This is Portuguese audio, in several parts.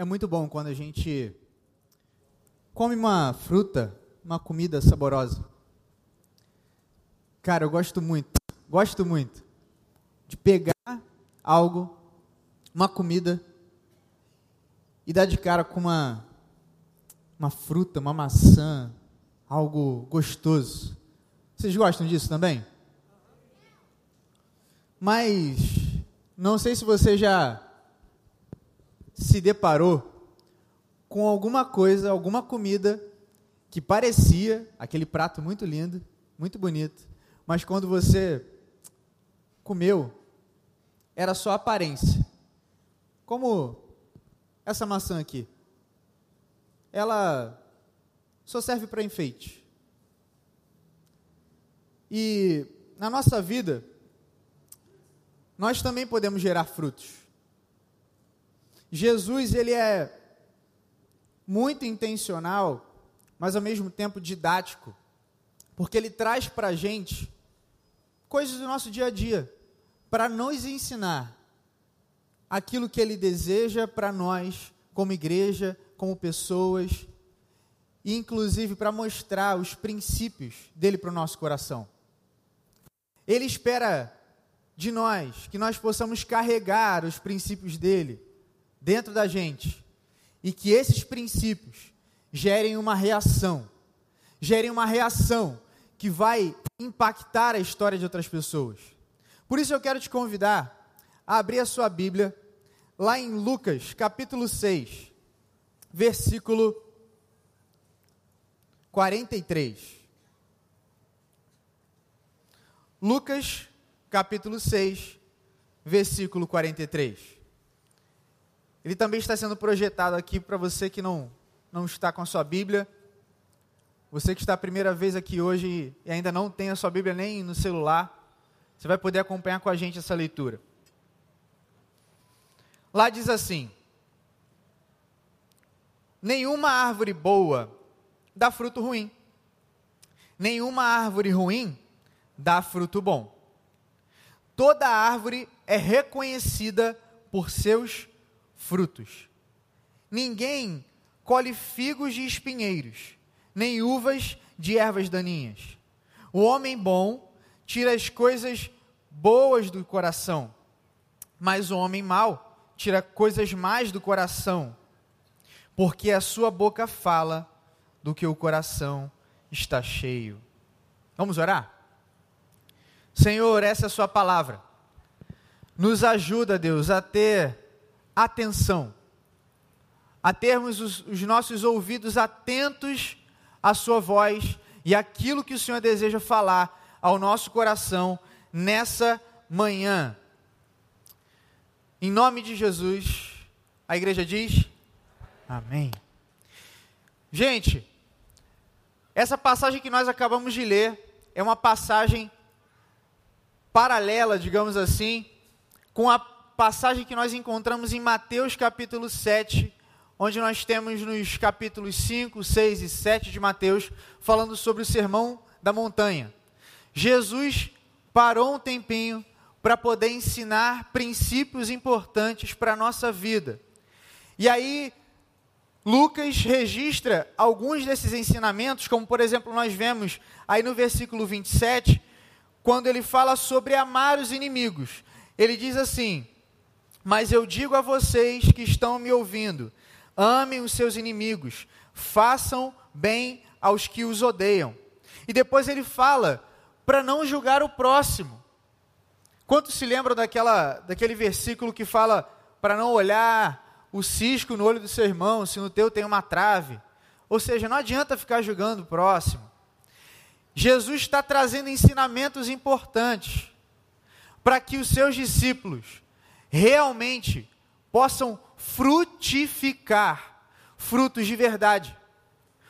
é muito bom quando a gente come uma fruta, uma comida saborosa. Cara, eu gosto muito, gosto muito de pegar algo, uma comida, e dar de cara com uma, uma fruta, uma maçã, algo gostoso. Vocês gostam disso também? Mas não sei se você já se deparou com alguma coisa, alguma comida que parecia aquele prato muito lindo, muito bonito, mas quando você comeu, era só aparência. Como essa maçã aqui. Ela só serve para enfeite. E na nossa vida, nós também podemos gerar frutos. Jesus, ele é muito intencional, mas ao mesmo tempo didático, porque ele traz para a gente coisas do nosso dia a dia, para nos ensinar aquilo que ele deseja para nós, como igreja, como pessoas, e inclusive para mostrar os princípios dele para o nosso coração. Ele espera de nós que nós possamos carregar os princípios dele dentro da gente e que esses princípios gerem uma reação, gerem uma reação que vai impactar a história de outras pessoas. Por isso eu quero te convidar a abrir a sua Bíblia lá em Lucas, capítulo 6, versículo 43. Lucas, capítulo 6, versículo 43. Ele também está sendo projetado aqui para você que não, não está com a sua Bíblia. Você que está a primeira vez aqui hoje e ainda não tem a sua Bíblia nem no celular, você vai poder acompanhar com a gente essa leitura. Lá diz assim: Nenhuma árvore boa dá fruto ruim, nenhuma árvore ruim dá fruto bom. Toda árvore é reconhecida por seus frutos. Ninguém colhe figos de espinheiros, nem uvas de ervas daninhas. O homem bom tira as coisas boas do coração, mas o homem mau tira coisas mais do coração, porque a sua boca fala do que o coração está cheio. Vamos orar? Senhor, essa é a sua palavra. Nos ajuda, Deus, a ter atenção, a termos os, os nossos ouvidos atentos à Sua voz e aquilo que o Senhor deseja falar ao nosso coração nessa manhã. Em nome de Jesus, a igreja diz: Amém. Gente, essa passagem que nós acabamos de ler é uma passagem paralela, digamos assim, com a passagem que nós encontramos em Mateus capítulo 7, onde nós temos nos capítulos 5, 6 e 7 de Mateus, falando sobre o sermão da montanha. Jesus parou um tempinho para poder ensinar princípios importantes para a nossa vida. E aí, Lucas registra alguns desses ensinamentos, como por exemplo, nós vemos aí no versículo 27, quando ele fala sobre amar os inimigos. Ele diz assim: mas eu digo a vocês que estão me ouvindo: amem os seus inimigos, façam bem aos que os odeiam. E depois ele fala para não julgar o próximo. Quantos se lembram daquela, daquele versículo que fala para não olhar o cisco no olho do seu irmão, se no teu tem uma trave? Ou seja, não adianta ficar julgando o próximo. Jesus está trazendo ensinamentos importantes para que os seus discípulos realmente possam frutificar frutos de verdade,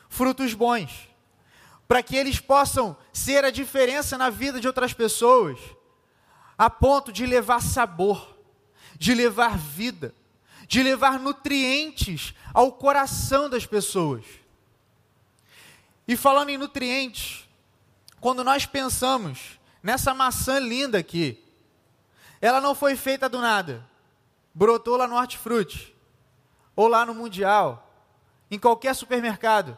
frutos bons, para que eles possam ser a diferença na vida de outras pessoas, a ponto de levar sabor, de levar vida, de levar nutrientes ao coração das pessoas. E falando em nutrientes, quando nós pensamos nessa maçã linda aqui, ela não foi feita do nada. Brotou lá no hortifruti. ou lá no Mundial, em qualquer supermercado.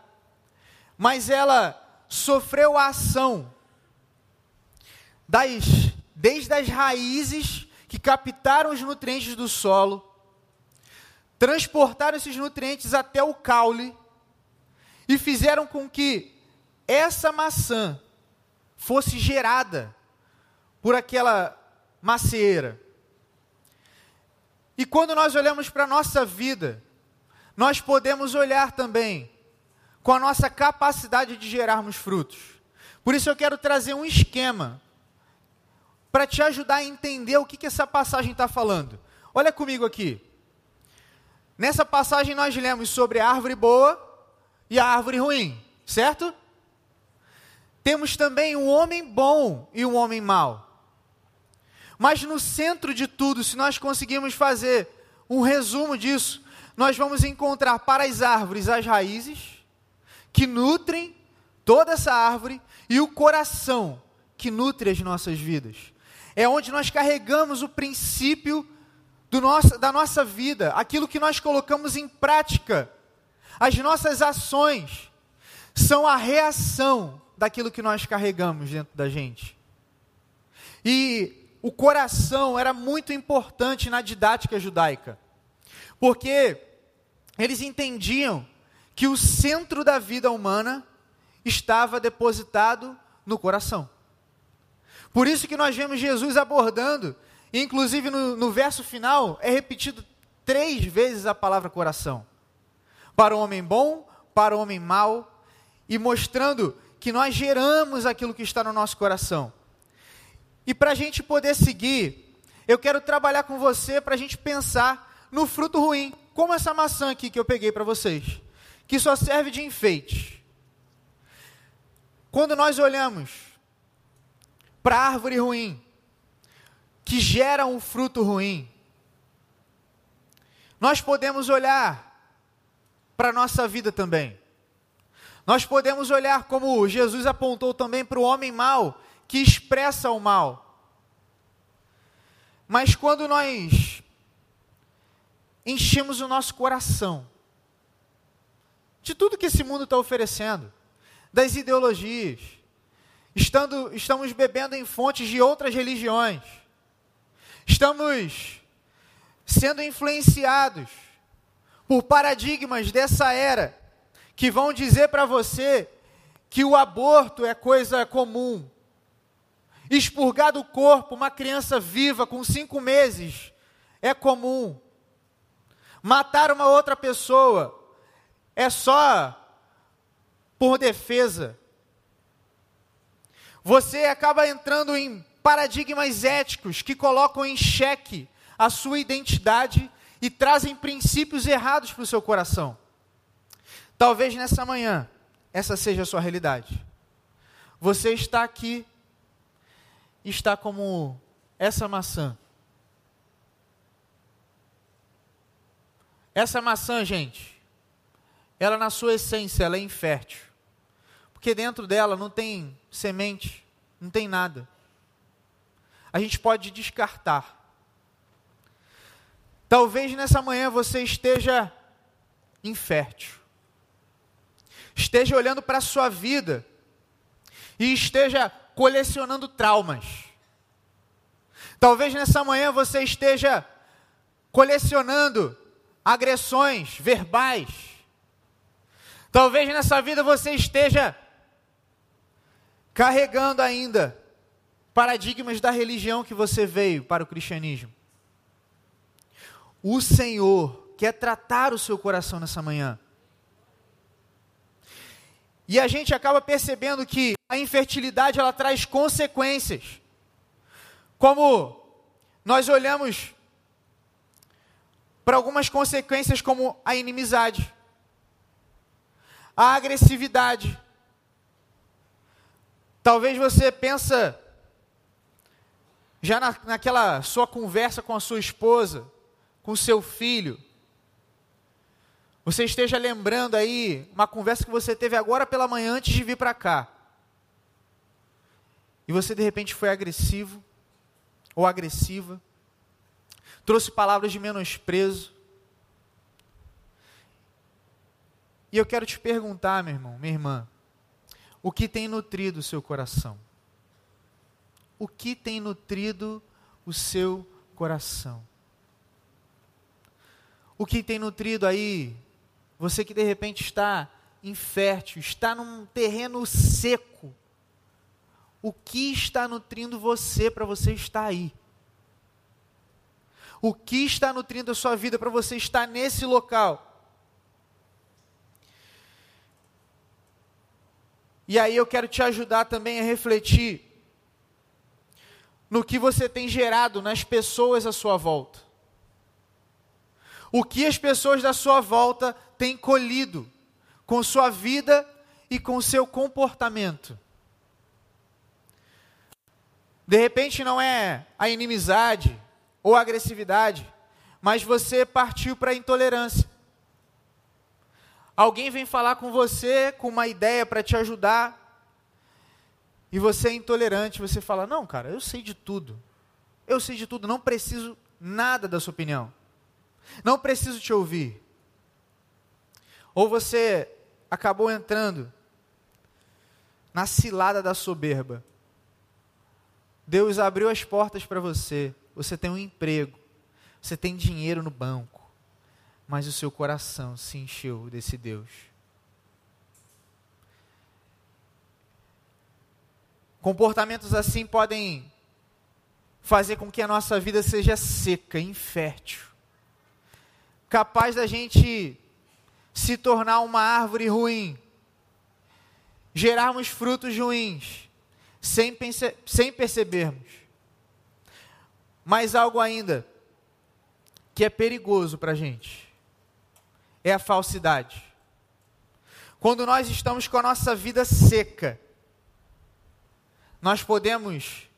Mas ela sofreu a ação das, desde as raízes que captaram os nutrientes do solo, transportaram esses nutrientes até o caule e fizeram com que essa maçã fosse gerada por aquela macieira. E quando nós olhamos para a nossa vida, nós podemos olhar também com a nossa capacidade de gerarmos frutos. Por isso eu quero trazer um esquema para te ajudar a entender o que, que essa passagem está falando. Olha comigo aqui. Nessa passagem nós lemos sobre a árvore boa e a árvore ruim, certo? Temos também um homem bom e um homem mau. Mas no centro de tudo, se nós conseguirmos fazer um resumo disso, nós vamos encontrar para as árvores as raízes, que nutrem toda essa árvore, e o coração, que nutre as nossas vidas. É onde nós carregamos o princípio nosso, da nossa vida, aquilo que nós colocamos em prática. As nossas ações são a reação daquilo que nós carregamos dentro da gente. E o coração era muito importante na didática judaica, porque eles entendiam que o centro da vida humana estava depositado no coração. Por isso que nós vemos Jesus abordando, inclusive no, no verso final, é repetido três vezes a palavra coração. Para o homem bom, para o homem mau, e mostrando que nós geramos aquilo que está no nosso coração. E para a gente poder seguir, eu quero trabalhar com você para a gente pensar no fruto ruim, como essa maçã aqui que eu peguei para vocês, que só serve de enfeite. Quando nós olhamos para a árvore ruim, que gera um fruto ruim, nós podemos olhar para a nossa vida também. Nós podemos olhar como Jesus apontou também para o homem mau, que expressa o mal. Mas quando nós enchemos o nosso coração de tudo que esse mundo está oferecendo, das ideologias, estando, estamos bebendo em fontes de outras religiões, estamos sendo influenciados por paradigmas dessa era que vão dizer para você que o aborto é coisa comum, expurgar do corpo uma criança viva com cinco meses é comum. Matar uma outra pessoa é só por defesa. Você acaba entrando em paradigmas éticos que colocam em xeque a sua identidade e trazem princípios errados para o seu coração. Talvez nessa manhã essa seja a sua realidade. Você está aqui está como essa maçã. Essa maçã, gente, ela na sua essência, ela é infértil. Porque dentro dela não tem semente, não tem nada. A gente pode descartar. Talvez nessa manhã você esteja infértil. Esteja olhando para a sua vida e esteja colecionando traumas. Talvez nessa manhã você esteja colecionando agressões verbais. Talvez nessa vida você esteja carregando ainda paradigmas da religião que você veio para o cristianismo. O Senhor quer tratar o seu coração nessa manhã. E a gente acaba percebendo que a infertilidade ela traz consequências. Como nós olhamos para algumas consequências como a inimizade, a agressividade. Talvez você pensa já na, naquela sua conversa com a sua esposa, com seu filho, você esteja lembrando aí uma conversa que você teve agora pela manhã antes de vir para cá. E você de repente foi agressivo ou agressiva, trouxe palavras de menosprezo, E eu quero te perguntar, meu irmão, minha irmã, o que tem nutrido o seu coração? O que tem nutrido o seu coração? O que tem nutrido aí, você que de repente está infértil, está num terreno seco, o que está nutrindo você para você estar aí? O que está nutrindo a sua vida para você estar nesse local? E aí eu quero te ajudar também a refletir no que você tem gerado nas pessoas à sua volta. O que as pessoas da sua volta têm colhido com sua vida e com seu comportamento. De repente não é a inimizade ou a agressividade, mas você partiu para a intolerância. Alguém vem falar com você com uma ideia para te ajudar, e você é intolerante, você fala: Não, cara, eu sei de tudo. Eu sei de tudo, não preciso nada da sua opinião. Não preciso te ouvir. Ou você acabou entrando na cilada da soberba. Deus abriu as portas para você. Você tem um emprego. Você tem dinheiro no banco mas o seu coração se encheu desse Deus. Comportamentos assim podem fazer com que a nossa vida seja seca, infértil, capaz da gente se tornar uma árvore ruim, gerarmos frutos ruins, sem, sem percebermos. Mas algo ainda que é perigoso para a gente é a falsidade. Quando nós estamos com a nossa vida seca, nós podemos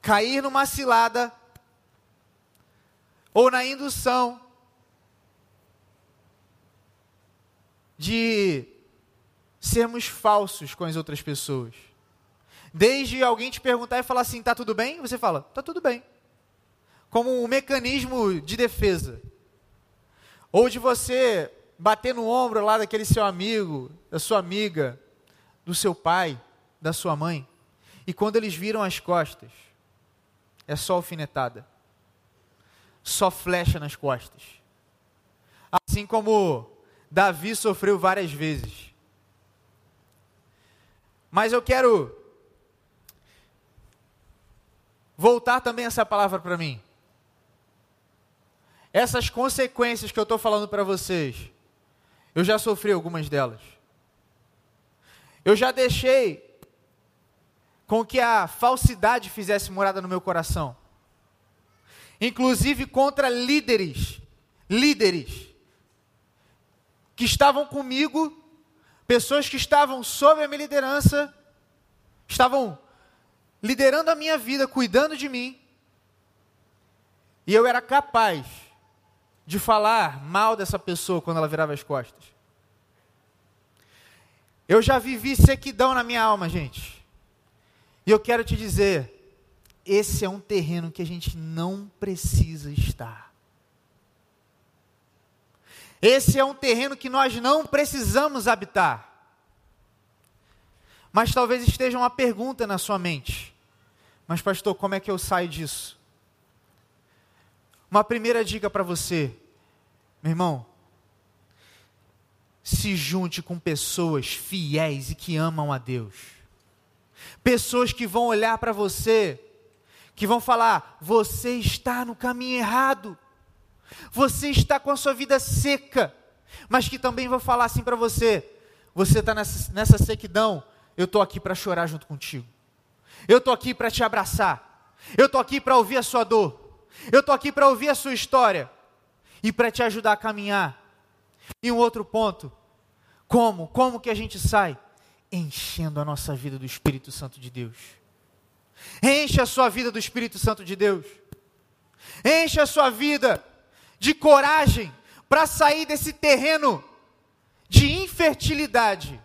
cair numa cilada ou na indução de sermos falsos com as outras pessoas. Desde alguém te perguntar e falar assim: "Tá tudo bem?" Você fala: "Tá tudo bem". Como um mecanismo de defesa. Ou de você bater no ombro lá daquele seu amigo, da sua amiga, do seu pai, da sua mãe. E quando eles viram as costas, é só alfinetada. Só flecha nas costas. Assim como Davi sofreu várias vezes. Mas eu quero voltar também essa palavra para mim. Essas consequências que eu estou falando para vocês, eu já sofri algumas delas. Eu já deixei com que a falsidade fizesse morada no meu coração. Inclusive contra líderes, líderes que estavam comigo, pessoas que estavam sob a minha liderança, estavam liderando a minha vida, cuidando de mim. E eu era capaz de falar mal dessa pessoa quando ela virava as costas. Eu já vivi sequidão na minha alma, gente. E eu quero te dizer, esse é um terreno que a gente não precisa estar. Esse é um terreno que nós não precisamos habitar. Mas talvez esteja uma pergunta na sua mente. Mas, pastor, como é que eu saio disso? Uma primeira dica para você, meu irmão, se junte com pessoas fiéis e que amam a Deus. Pessoas que vão olhar para você, que vão falar: você está no caminho errado, você está com a sua vida seca, mas que também vão falar assim para você: você está nessa, nessa sequidão, eu estou aqui para chorar junto contigo, eu estou aqui para te abraçar, eu estou aqui para ouvir a sua dor. Eu estou aqui para ouvir a sua história e para te ajudar a caminhar. E um outro ponto: como? Como que a gente sai? Enchendo a nossa vida do Espírito Santo de Deus. Enche a sua vida do Espírito Santo de Deus. Enche a sua vida de coragem para sair desse terreno de infertilidade.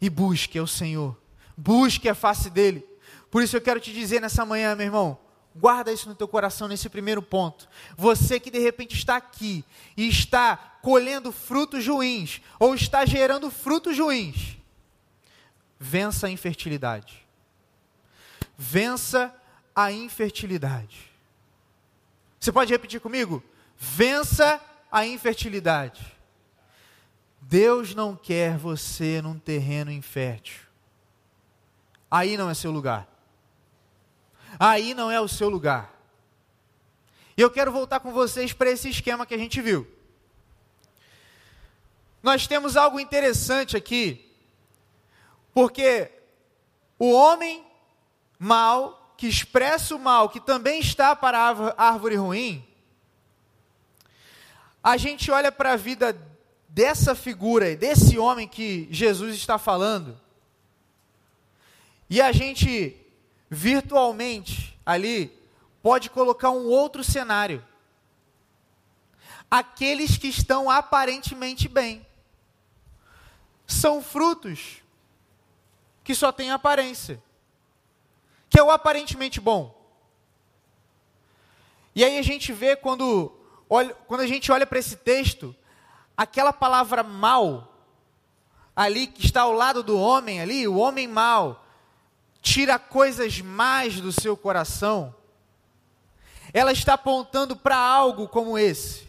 E busque ao Senhor, busque a face dele por isso eu quero te dizer nessa manhã, meu irmão, Guarda isso no teu coração nesse primeiro ponto. Você que de repente está aqui e está colhendo frutos ruins ou está gerando frutos ruins, vença a infertilidade. Vença a infertilidade. Você pode repetir comigo? Vença a infertilidade. Deus não quer você num terreno infértil. Aí não é seu lugar. Aí não é o seu lugar. E eu quero voltar com vocês para esse esquema que a gente viu. Nós temos algo interessante aqui, porque o homem mal, que expressa o mal, que também está para a árvore ruim, a gente olha para a vida dessa figura, desse homem que Jesus está falando, e a gente virtualmente ali pode colocar um outro cenário. Aqueles que estão aparentemente bem são frutos que só têm aparência, que é o aparentemente bom. E aí a gente vê quando, olha, quando a gente olha para esse texto, aquela palavra mal, ali que está ao lado do homem, ali, o homem mal, tira coisas más do seu coração, ela está apontando para algo como esse.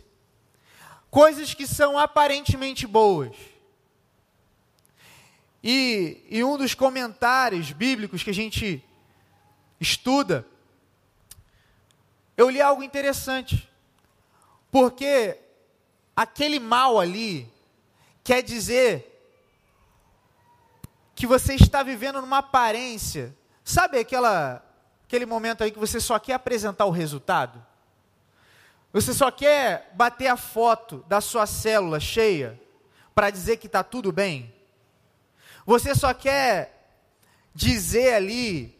Coisas que são aparentemente boas. E, e um dos comentários bíblicos que a gente estuda, eu li algo interessante. Porque aquele mal ali quer dizer que você está vivendo numa aparência. Sabe aquela aquele momento aí que você só quer apresentar o resultado? Você só quer bater a foto da sua célula cheia para dizer que está tudo bem? Você só quer dizer ali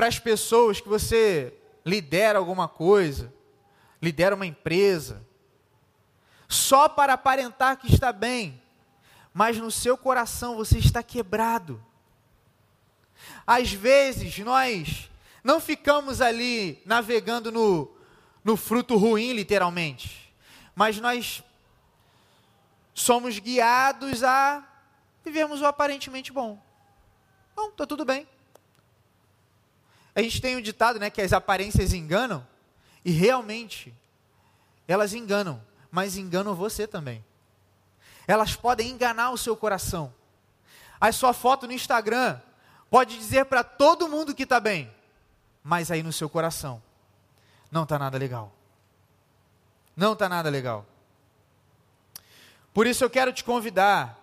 para as pessoas que você lidera alguma coisa, lidera uma empresa, só para aparentar que está bem, mas no seu coração você está quebrado. Às vezes nós não ficamos ali navegando no, no fruto ruim, literalmente, mas nós somos guiados a vivermos o aparentemente bom. Bom, está tudo bem. A gente tem um ditado, né, que as aparências enganam, e realmente elas enganam mas enganam você também. Elas podem enganar o seu coração. A sua foto no Instagram pode dizer para todo mundo que está bem, mas aí no seu coração não está nada legal. Não está nada legal. Por isso eu quero te convidar,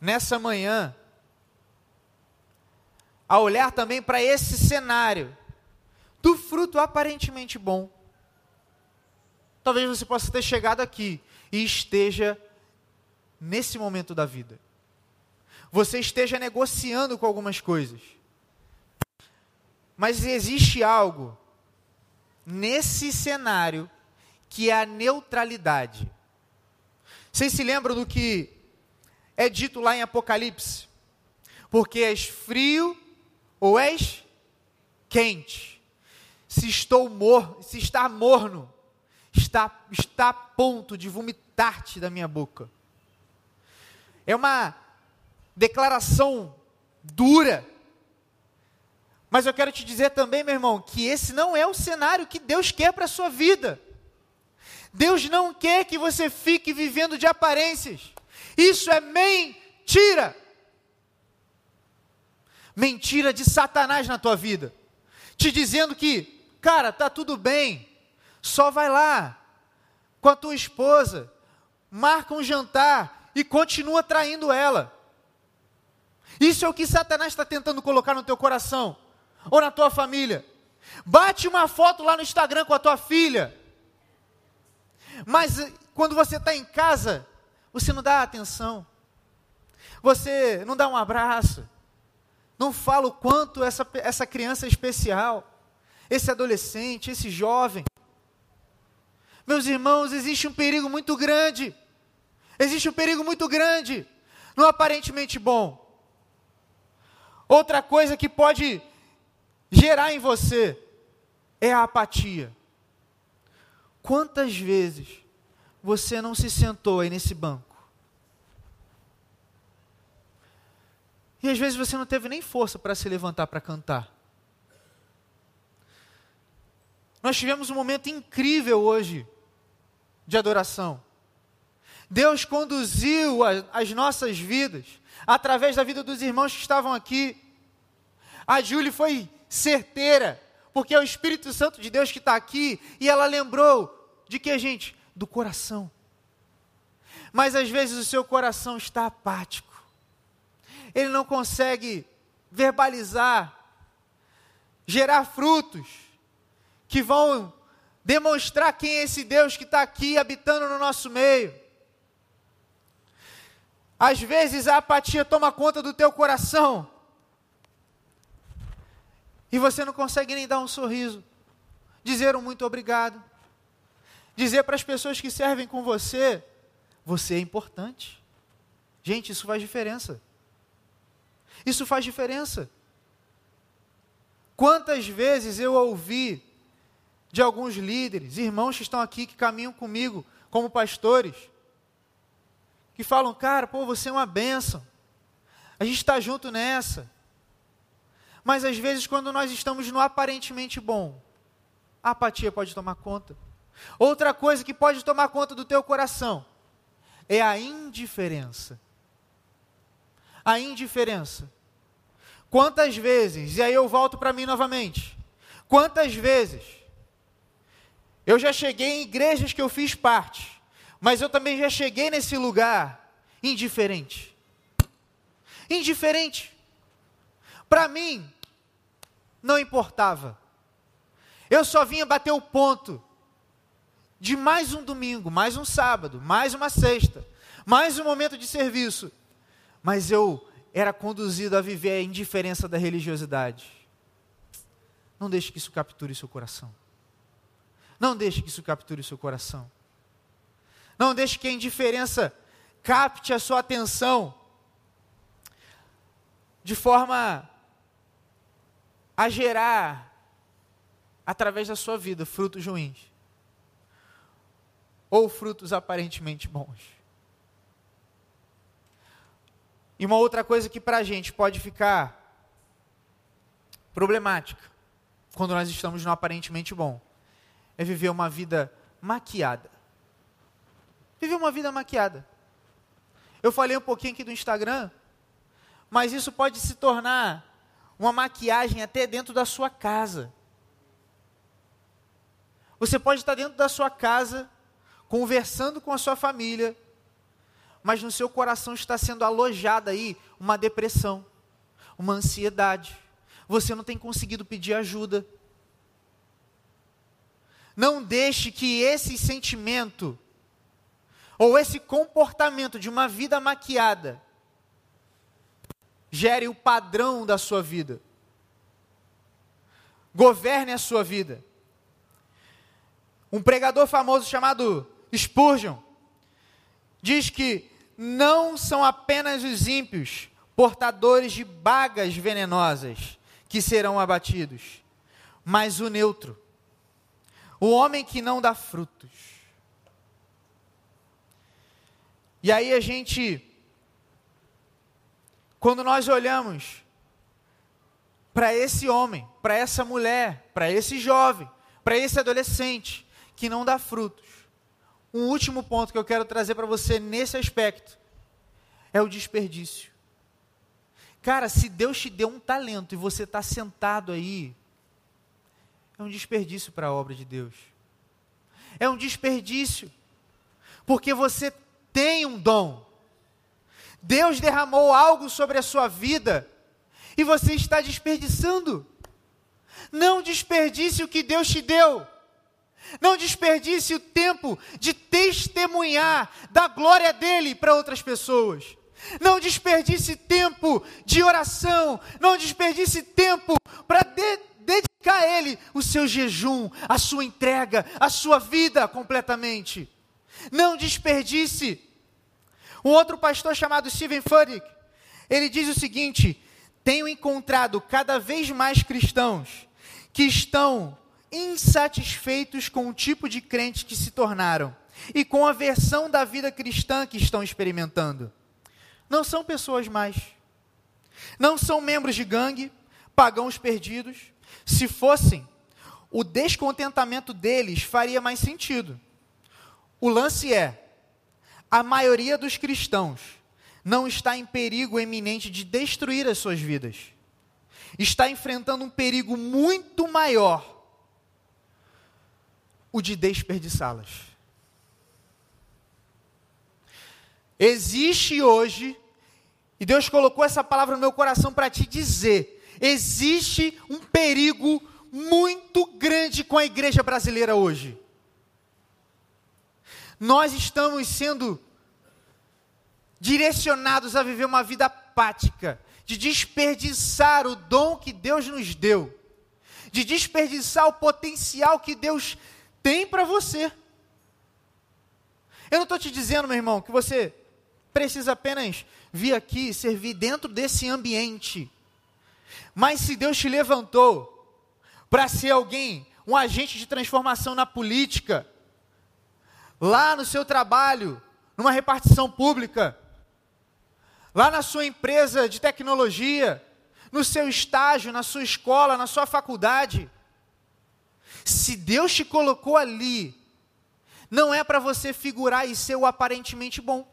nessa manhã, a olhar também para esse cenário do fruto aparentemente bom talvez você possa ter chegado aqui e esteja nesse momento da vida. Você esteja negociando com algumas coisas. Mas existe algo nesse cenário que é a neutralidade. Vocês se lembram do que é dito lá em Apocalipse? Porque és frio ou és quente. Se estou mor, se está morno, está, está a ponto de vomitar-te da minha boca. É uma declaração dura. Mas eu quero te dizer também, meu irmão, que esse não é o cenário que Deus quer para a sua vida. Deus não quer que você fique vivendo de aparências. Isso é mentira. Mentira de Satanás na tua vida. Te dizendo que, cara, tá tudo bem. Só vai lá com a tua esposa, marca um jantar e continua traindo ela. Isso é o que Satanás está tentando colocar no teu coração ou na tua família. Bate uma foto lá no Instagram com a tua filha. Mas eh, quando você está em casa, você não dá atenção. Você não dá um abraço. Não fala o quanto essa, essa criança é especial. Esse adolescente, esse jovem. Meus irmãos, existe um perigo muito grande. Existe um perigo muito grande no aparentemente bom. Outra coisa que pode gerar em você é a apatia. Quantas vezes você não se sentou aí nesse banco? E às vezes você não teve nem força para se levantar para cantar. Nós tivemos um momento incrível hoje de adoração. Deus conduziu as nossas vidas através da vida dos irmãos que estavam aqui. A Júlia foi certeira, porque é o Espírito Santo de Deus que está aqui, e ela lembrou de que, gente? Do coração. Mas às vezes o seu coração está apático, ele não consegue verbalizar, gerar frutos que vão demonstrar quem é esse Deus que está aqui habitando no nosso meio. Às vezes a apatia toma conta do teu coração. E você não consegue nem dar um sorriso, dizer um muito obrigado, dizer para as pessoas que servem com você, você é importante. Gente, isso faz diferença. Isso faz diferença. Quantas vezes eu ouvi de alguns líderes, irmãos que estão aqui, que caminham comigo como pastores, que falam, cara, pô, você é uma bênção, a gente está junto nessa. Mas às vezes, quando nós estamos no aparentemente bom, a apatia pode tomar conta. Outra coisa que pode tomar conta do teu coração é a indiferença. A indiferença. Quantas vezes, e aí eu volto para mim novamente, quantas vezes eu já cheguei em igrejas que eu fiz parte, mas eu também já cheguei nesse lugar indiferente. Indiferente. Para mim, não importava. Eu só vinha bater o ponto de mais um domingo, mais um sábado, mais uma sexta, mais um momento de serviço. Mas eu era conduzido a viver a indiferença da religiosidade. Não deixe que isso capture seu coração. Não deixe que isso capture seu coração. Não deixe que a indiferença capte a sua atenção de forma a gerar, através da sua vida, frutos ruins ou frutos aparentemente bons. E uma outra coisa que para a gente pode ficar problemática quando nós estamos no aparentemente bom é viver uma vida maquiada. Viver uma vida maquiada. Eu falei um pouquinho aqui do Instagram, mas isso pode se tornar uma maquiagem até dentro da sua casa. Você pode estar dentro da sua casa, conversando com a sua família, mas no seu coração está sendo alojada aí uma depressão, uma ansiedade. Você não tem conseguido pedir ajuda. Não deixe que esse sentimento ou esse comportamento de uma vida maquiada gere o padrão da sua vida. Governe a sua vida. Um pregador famoso chamado Spurgeon diz que não são apenas os ímpios portadores de bagas venenosas que serão abatidos, mas o neutro o homem que não dá frutos. E aí a gente, quando nós olhamos para esse homem, para essa mulher, para esse jovem, para esse adolescente que não dá frutos, um último ponto que eu quero trazer para você nesse aspecto é o desperdício. Cara, se Deus te deu um talento e você está sentado aí é um desperdício para a obra de Deus. É um desperdício, porque você tem um dom. Deus derramou algo sobre a sua vida e você está desperdiçando. Não desperdice o que Deus te deu. Não desperdice o tempo de testemunhar da glória dele para outras pessoas. Não desperdice tempo de oração. Não desperdice tempo para de dedicar a Ele o seu jejum, a sua entrega, a sua vida completamente. Não desperdice. Um outro pastor chamado Stephen Furtick, ele diz o seguinte: tenho encontrado cada vez mais cristãos que estão insatisfeitos com o tipo de crente que se tornaram e com a versão da vida cristã que estão experimentando. Não são pessoas mais. Não são membros de gangue, pagãos perdidos. Se fossem, o descontentamento deles faria mais sentido. O lance é: a maioria dos cristãos não está em perigo eminente de destruir as suas vidas. Está enfrentando um perigo muito maior, o de desperdiçá-las. Existe hoje, e Deus colocou essa palavra no meu coração para te dizer: existe um perigo muito grande com a igreja brasileira hoje. Nós estamos sendo direcionados a viver uma vida apática, de desperdiçar o dom que Deus nos deu, de desperdiçar o potencial que Deus tem para você. Eu não estou te dizendo, meu irmão, que você precisa apenas vir aqui servir dentro desse ambiente. Mas se Deus te levantou para ser alguém, um agente de transformação na política, lá no seu trabalho, numa repartição pública, lá na sua empresa de tecnologia, no seu estágio, na sua escola, na sua faculdade. Se Deus te colocou ali, não é para você figurar e ser o aparentemente bom.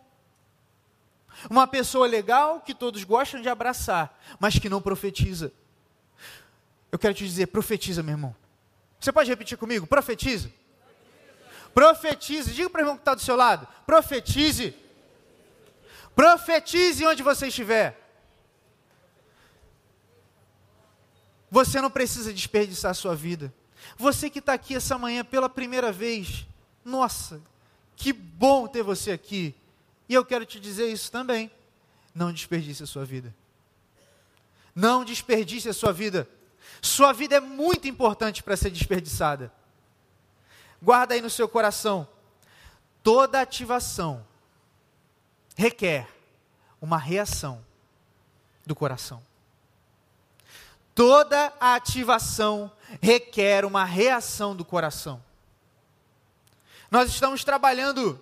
Uma pessoa legal que todos gostam de abraçar, mas que não profetiza. Eu quero te dizer, profetiza, meu irmão. Você pode repetir comigo? Profetiza. Profetize. Diga para o irmão que está do seu lado. Profetize. Profetize onde você estiver. Você não precisa desperdiçar a sua vida. Você que está aqui essa manhã pela primeira vez, nossa, que bom ter você aqui. E eu quero te dizer isso também. Não desperdice a sua vida. Não desperdice a sua vida. Sua vida é muito importante para ser desperdiçada. Guarda aí no seu coração. Toda ativação requer uma reação do coração. Toda ativação requer uma reação do coração. Nós estamos trabalhando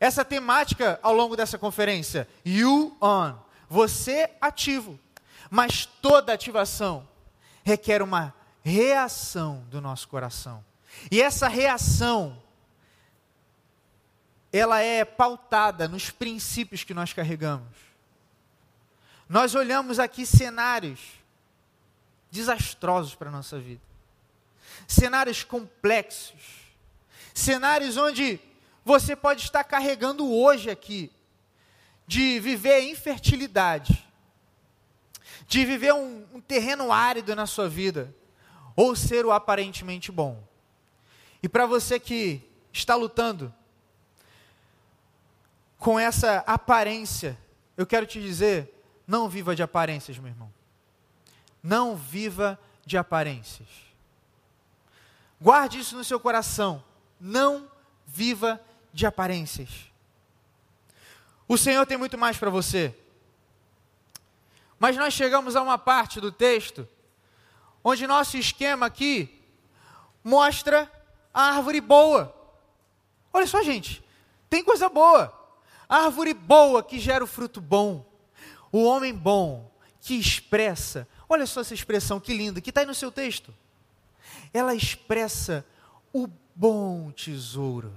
essa temática ao longo dessa conferência. You on. Você ativo. Mas toda ativação requer uma reação do nosso coração. E essa reação, ela é pautada nos princípios que nós carregamos. Nós olhamos aqui cenários desastrosos para a nossa vida, cenários complexos, cenários onde você pode estar carregando hoje aqui, de viver infertilidade, de viver um, um terreno árido na sua vida, ou ser o aparentemente bom. E para você que está lutando com essa aparência, eu quero te dizer: não viva de aparências, meu irmão. Não viva de aparências. Guarde isso no seu coração. Não viva de aparências. O Senhor tem muito mais para você. Mas nós chegamos a uma parte do texto onde nosso esquema aqui mostra a árvore boa. Olha só, gente, tem coisa boa. A árvore boa que gera o fruto bom. O homem bom que expressa. Olha só essa expressão que linda, que está aí no seu texto. Ela expressa o bom tesouro.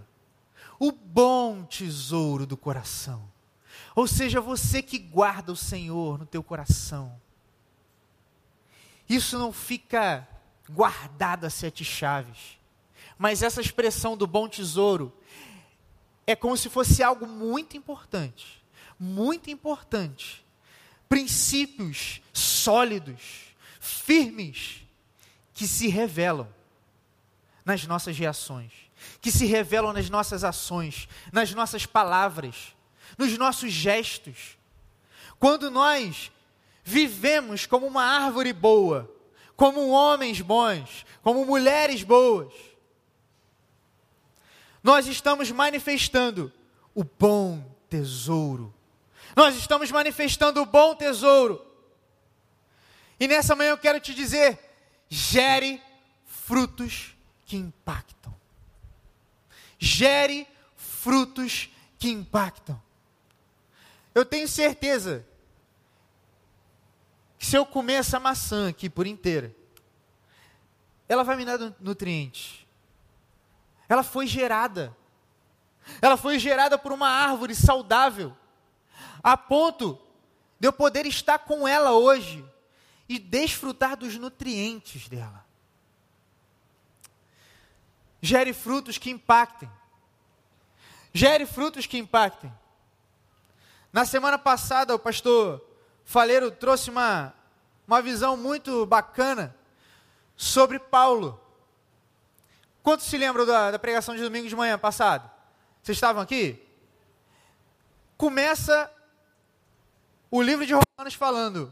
O bom tesouro do coração. Ou seja, você que guarda o Senhor no teu coração. Isso não fica guardado a sete chaves. Mas essa expressão do bom tesouro é como se fosse algo muito importante. Muito importante. Princípios sólidos, firmes, que se revelam nas nossas reações, que se revelam nas nossas ações, nas nossas palavras nos nossos gestos. Quando nós vivemos como uma árvore boa, como homens bons, como mulheres boas, nós estamos manifestando o bom tesouro. Nós estamos manifestando o bom tesouro. E nessa manhã eu quero te dizer: gere frutos que impactam. Gere frutos que impactam. Eu tenho certeza que se eu comer essa maçã aqui por inteira, ela vai me dar nutrientes. Ela foi gerada. Ela foi gerada por uma árvore saudável, a ponto de eu poder estar com ela hoje e desfrutar dos nutrientes dela. Gere frutos que impactem. Gere frutos que impactem. Na semana passada, o pastor Faleiro trouxe uma, uma visão muito bacana sobre Paulo. Quantos se lembram da, da pregação de domingo de manhã passado? Vocês estavam aqui? Começa o livro de Romanos falando: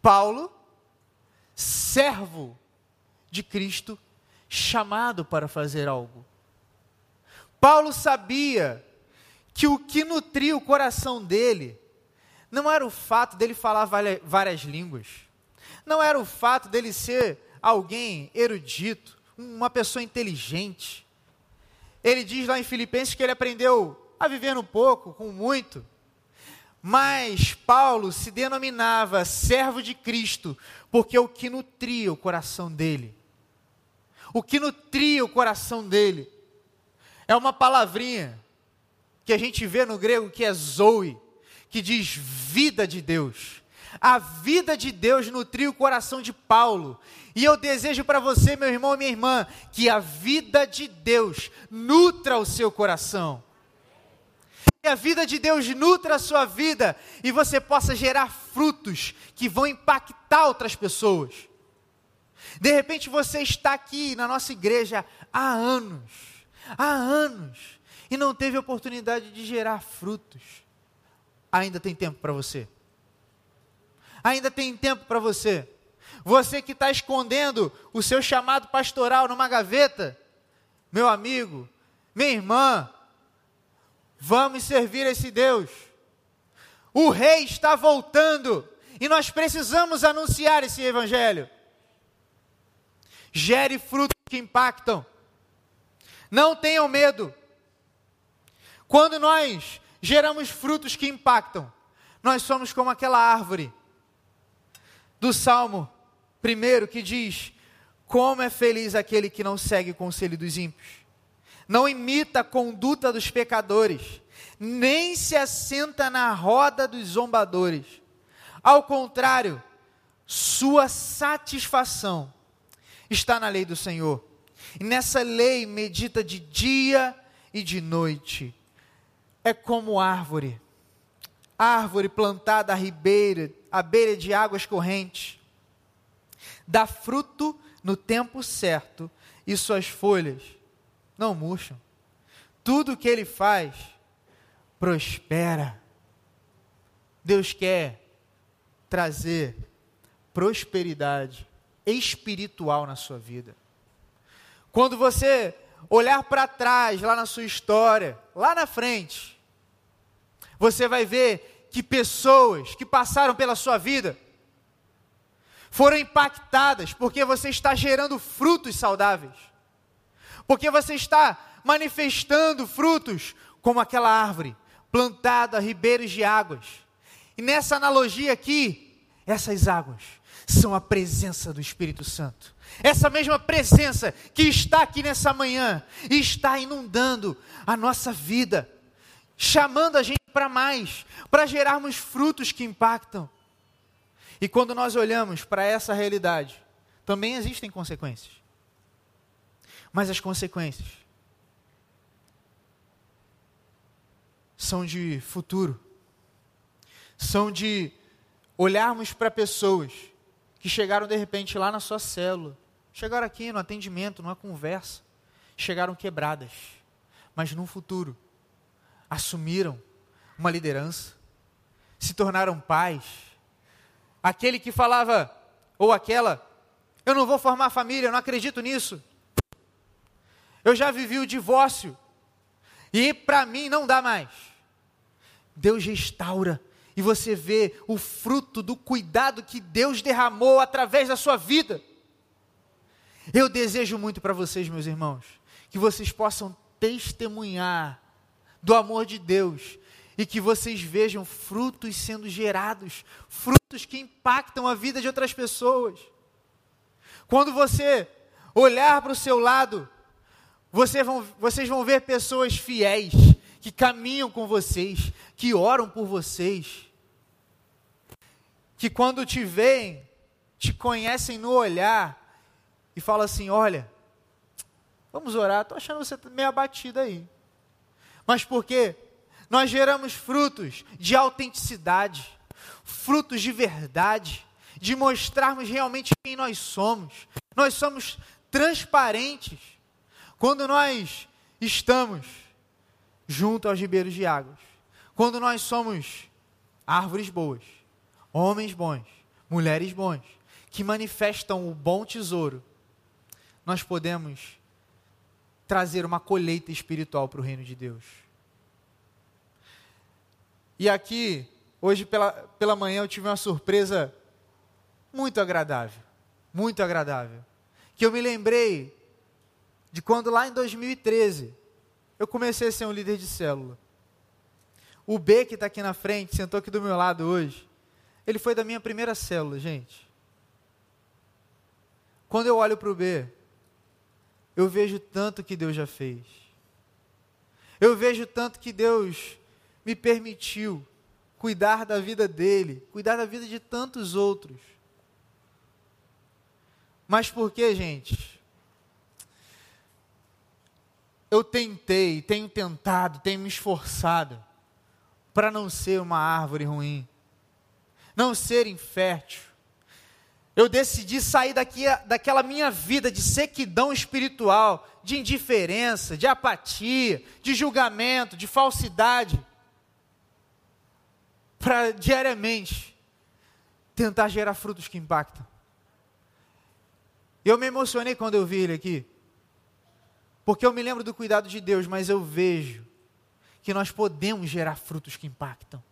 Paulo, servo de Cristo, chamado para fazer algo. Paulo sabia que o que nutria o coração dele não era o fato dele falar várias línguas, não era o fato dele ser alguém erudito, uma pessoa inteligente. Ele diz lá em Filipenses que ele aprendeu a viver no pouco, com muito. Mas Paulo se denominava servo de Cristo, porque o que nutria o coração dele, o que nutria o coração dele, é uma palavrinha que a gente vê no grego que é zoe, que diz vida de Deus. A vida de Deus nutriu o coração de Paulo. E eu desejo para você, meu irmão e minha irmã, que a vida de Deus nutra o seu coração. A vida de Deus nutra a sua vida e você possa gerar frutos que vão impactar outras pessoas. De repente você está aqui na nossa igreja há anos, há anos, e não teve oportunidade de gerar frutos. Ainda tem tempo para você ainda tem tempo para você. Você que está escondendo o seu chamado pastoral numa gaveta, meu amigo, minha irmã, vamos servir esse Deus. O rei está voltando e nós precisamos anunciar esse evangelho. Gere frutos que impactam. Não tenham medo. Quando nós geramos frutos que impactam, nós somos como aquela árvore do Salmo primeiro que diz: Como é feliz aquele que não segue o conselho dos ímpios, não imita a conduta dos pecadores, nem se assenta na roda dos zombadores. Ao contrário, sua satisfação está na lei do Senhor. E nessa lei medita de dia e de noite. É como árvore, árvore plantada à ribeira, à beira de águas correntes. Dá fruto no tempo certo e suas folhas não murcham. Tudo que ele faz prospera. Deus quer trazer prosperidade espiritual na sua vida. Quando você olhar para trás, lá na sua história, lá na frente, você vai ver que pessoas que passaram pela sua vida foram impactadas porque você está gerando frutos saudáveis. Porque você está manifestando frutos como aquela árvore plantada a ribeiros de águas. E nessa analogia aqui, essas águas são a presença do Espírito Santo. Essa mesma presença que está aqui nessa manhã e está inundando a nossa vida, chamando a gente para mais, para gerarmos frutos que impactam. E quando nós olhamos para essa realidade, também existem consequências. Mas as consequências são de futuro, são de olharmos para pessoas que chegaram de repente lá na sua célula, chegaram aqui no atendimento, numa conversa, chegaram quebradas, mas no futuro assumiram uma liderança, se tornaram pais. Aquele que falava, ou aquela, eu não vou formar família, eu não acredito nisso. Eu já vivi o divórcio, e para mim não dá mais. Deus restaura e você vê o fruto do cuidado que Deus derramou através da sua vida. Eu desejo muito para vocês, meus irmãos, que vocês possam testemunhar do amor de Deus e que vocês vejam frutos sendo gerados, frutos que impactam a vida de outras pessoas. Quando você olhar para o seu lado, você vão, vocês vão ver pessoas fiéis, que caminham com vocês, que oram por vocês, que quando te veem, te conhecem no olhar e falam assim: olha, vamos orar, estou achando você meio abatido aí. Mas por quê? Nós geramos frutos de autenticidade, frutos de verdade, de mostrarmos realmente quem nós somos. Nós somos transparentes quando nós estamos junto aos ribeiros de águas. Quando nós somos árvores boas, homens bons, mulheres bons, que manifestam o bom tesouro, nós podemos trazer uma colheita espiritual para o reino de Deus. E aqui, hoje pela, pela manhã, eu tive uma surpresa muito agradável. Muito agradável. Que eu me lembrei de quando lá em 2013 eu comecei a ser um líder de célula. O B, que está aqui na frente, sentou aqui do meu lado hoje, ele foi da minha primeira célula, gente. Quando eu olho para o B, eu vejo tanto que Deus já fez. Eu vejo tanto que Deus me permitiu cuidar da vida dele, cuidar da vida de tantos outros. Mas por que, gente? Eu tentei, tenho tentado, tenho me esforçado para não ser uma árvore ruim, não ser infértil. Eu decidi sair daqui, daquela minha vida de sequidão espiritual, de indiferença, de apatia, de julgamento, de falsidade, para diariamente tentar gerar frutos que impactam. Eu me emocionei quando eu vi ele aqui. Porque eu me lembro do cuidado de Deus, mas eu vejo que nós podemos gerar frutos que impactam.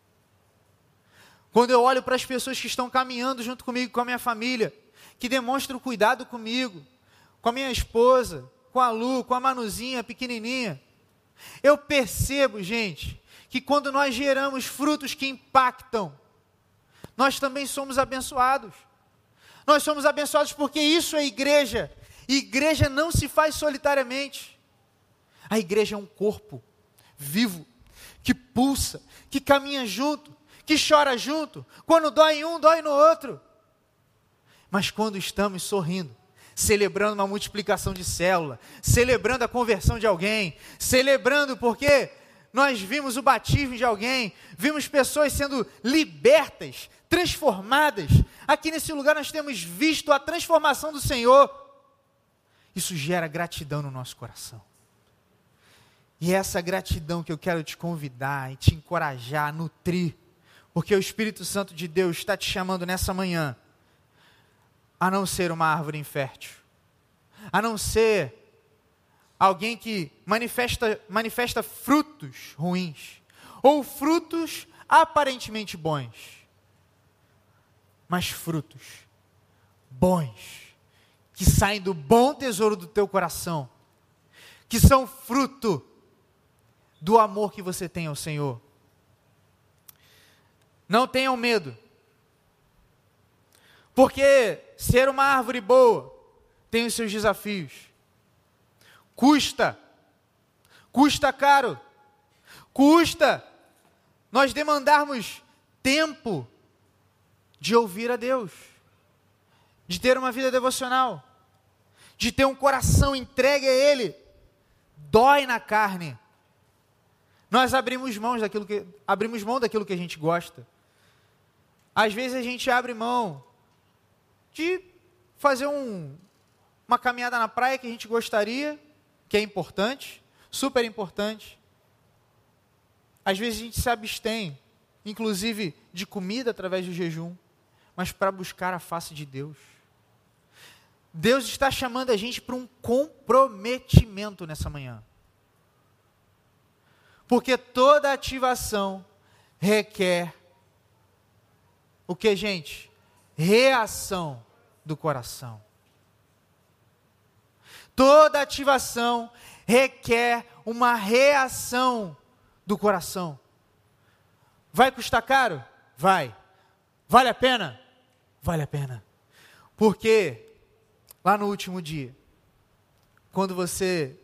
Quando eu olho para as pessoas que estão caminhando junto comigo, com a minha família, que demonstram cuidado comigo, com a minha esposa, com a Lu, com a Manuzinha pequenininha, eu percebo, gente, que quando nós geramos frutos que impactam, nós também somos abençoados. Nós somos abençoados porque isso é igreja, igreja não se faz solitariamente. A igreja é um corpo vivo, que pulsa, que caminha junto, que chora junto. Quando dói em um, dói no outro. Mas quando estamos sorrindo, celebrando uma multiplicação de célula, celebrando a conversão de alguém, celebrando porque nós vimos o batismo de alguém, vimos pessoas sendo libertas, transformadas. Aqui nesse lugar nós temos visto a transformação do Senhor isso gera gratidão no nosso coração. E é essa gratidão que eu quero te convidar e te encorajar, nutrir, porque o Espírito Santo de Deus está te chamando nessa manhã a não ser uma árvore infértil, a não ser alguém que manifesta, manifesta frutos ruins, ou frutos aparentemente bons, mas frutos bons que saem do bom tesouro do teu coração, que são fruto do amor que você tem ao Senhor. Não tenham medo, porque ser uma árvore boa tem os seus desafios. Custa, custa caro, custa nós demandarmos tempo de ouvir a Deus de ter uma vida devocional, de ter um coração entregue a Ele, dói na carne. Nós abrimos mão daquilo que abrimos mão daquilo que a gente gosta. Às vezes a gente abre mão de fazer um, uma caminhada na praia que a gente gostaria, que é importante, super importante. Às vezes a gente se abstém, inclusive de comida através do jejum, mas para buscar a face de Deus. Deus está chamando a gente para um comprometimento nessa manhã. Porque toda ativação requer o que, gente? Reação do coração. Toda ativação requer uma reação do coração. Vai custar caro? Vai. Vale a pena? Vale a pena. Porque lá no último dia, quando você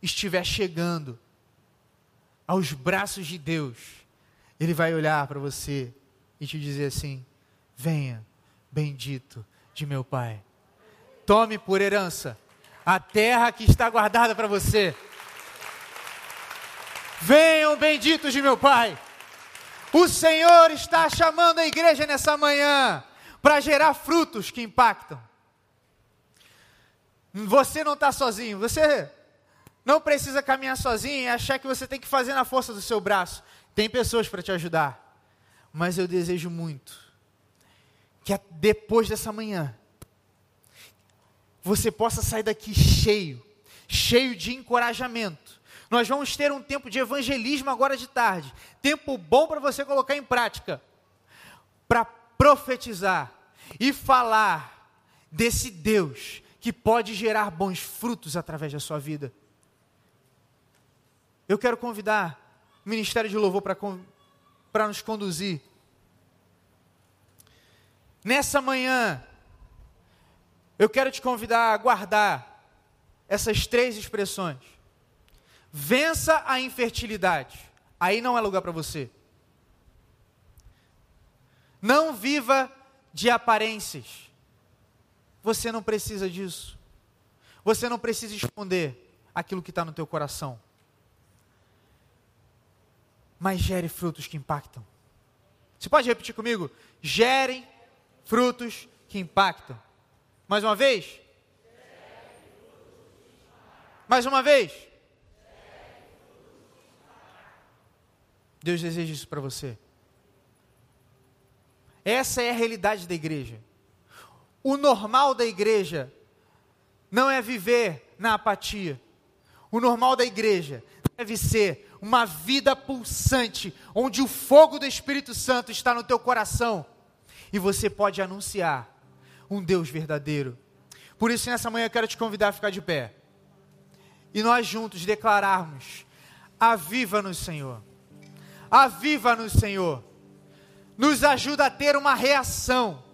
estiver chegando aos braços de Deus, Ele vai olhar para você e te dizer assim: Venha, bendito de meu Pai. Tome por herança a terra que está guardada para você. Venham, benditos de meu Pai. O Senhor está chamando a igreja nessa manhã para gerar frutos que impactam. Você não está sozinho, você não precisa caminhar sozinho e achar que você tem que fazer na força do seu braço. Tem pessoas para te ajudar. Mas eu desejo muito que depois dessa manhã você possa sair daqui cheio, cheio de encorajamento. Nós vamos ter um tempo de evangelismo agora de tarde. Tempo bom para você colocar em prática. Para profetizar e falar desse Deus que pode gerar bons frutos através da sua vida. Eu quero convidar o Ministério de Louvor para nos conduzir. Nessa manhã, eu quero te convidar a guardar essas três expressões. Vença a infertilidade. Aí não é lugar para você. Não viva de aparências. Você não precisa disso. Você não precisa esconder aquilo que está no teu coração. Mas gere frutos que impactam. Você pode repetir comigo? Gerem frutos que impactam. Mais uma vez? Mais uma vez? Deus deseja isso para você. Essa é a realidade da igreja. O normal da igreja não é viver na apatia. O normal da igreja deve ser uma vida pulsante, onde o fogo do Espírito Santo está no teu coração e você pode anunciar um Deus verdadeiro. Por isso, nessa manhã, eu quero te convidar a ficar de pé e nós juntos declararmos: Aviva-nos, Senhor. Aviva-nos, Senhor. Nos ajuda a ter uma reação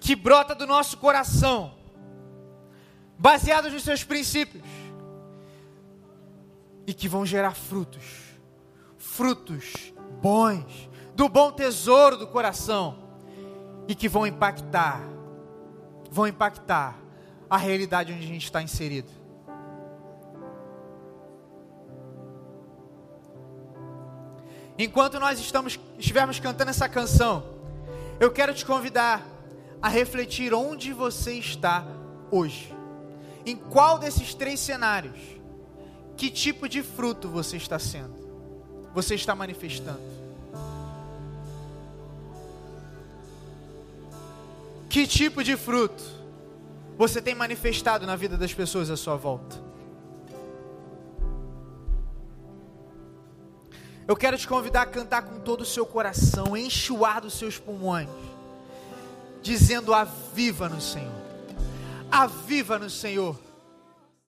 que brota do nosso coração, baseados nos seus princípios, e que vão gerar frutos, frutos bons, do bom tesouro do coração, e que vão impactar, vão impactar a realidade onde a gente está inserido. Enquanto nós estamos, estivermos cantando essa canção, eu quero te convidar a refletir onde você está hoje. Em qual desses três cenários, que tipo de fruto você está sendo? Você está manifestando? Que tipo de fruto você tem manifestado na vida das pessoas à sua volta? Eu quero te convidar a cantar com todo o seu coração, enxuar dos seus pulmões dizendo: Aviva no Senhor, aviva no Senhor.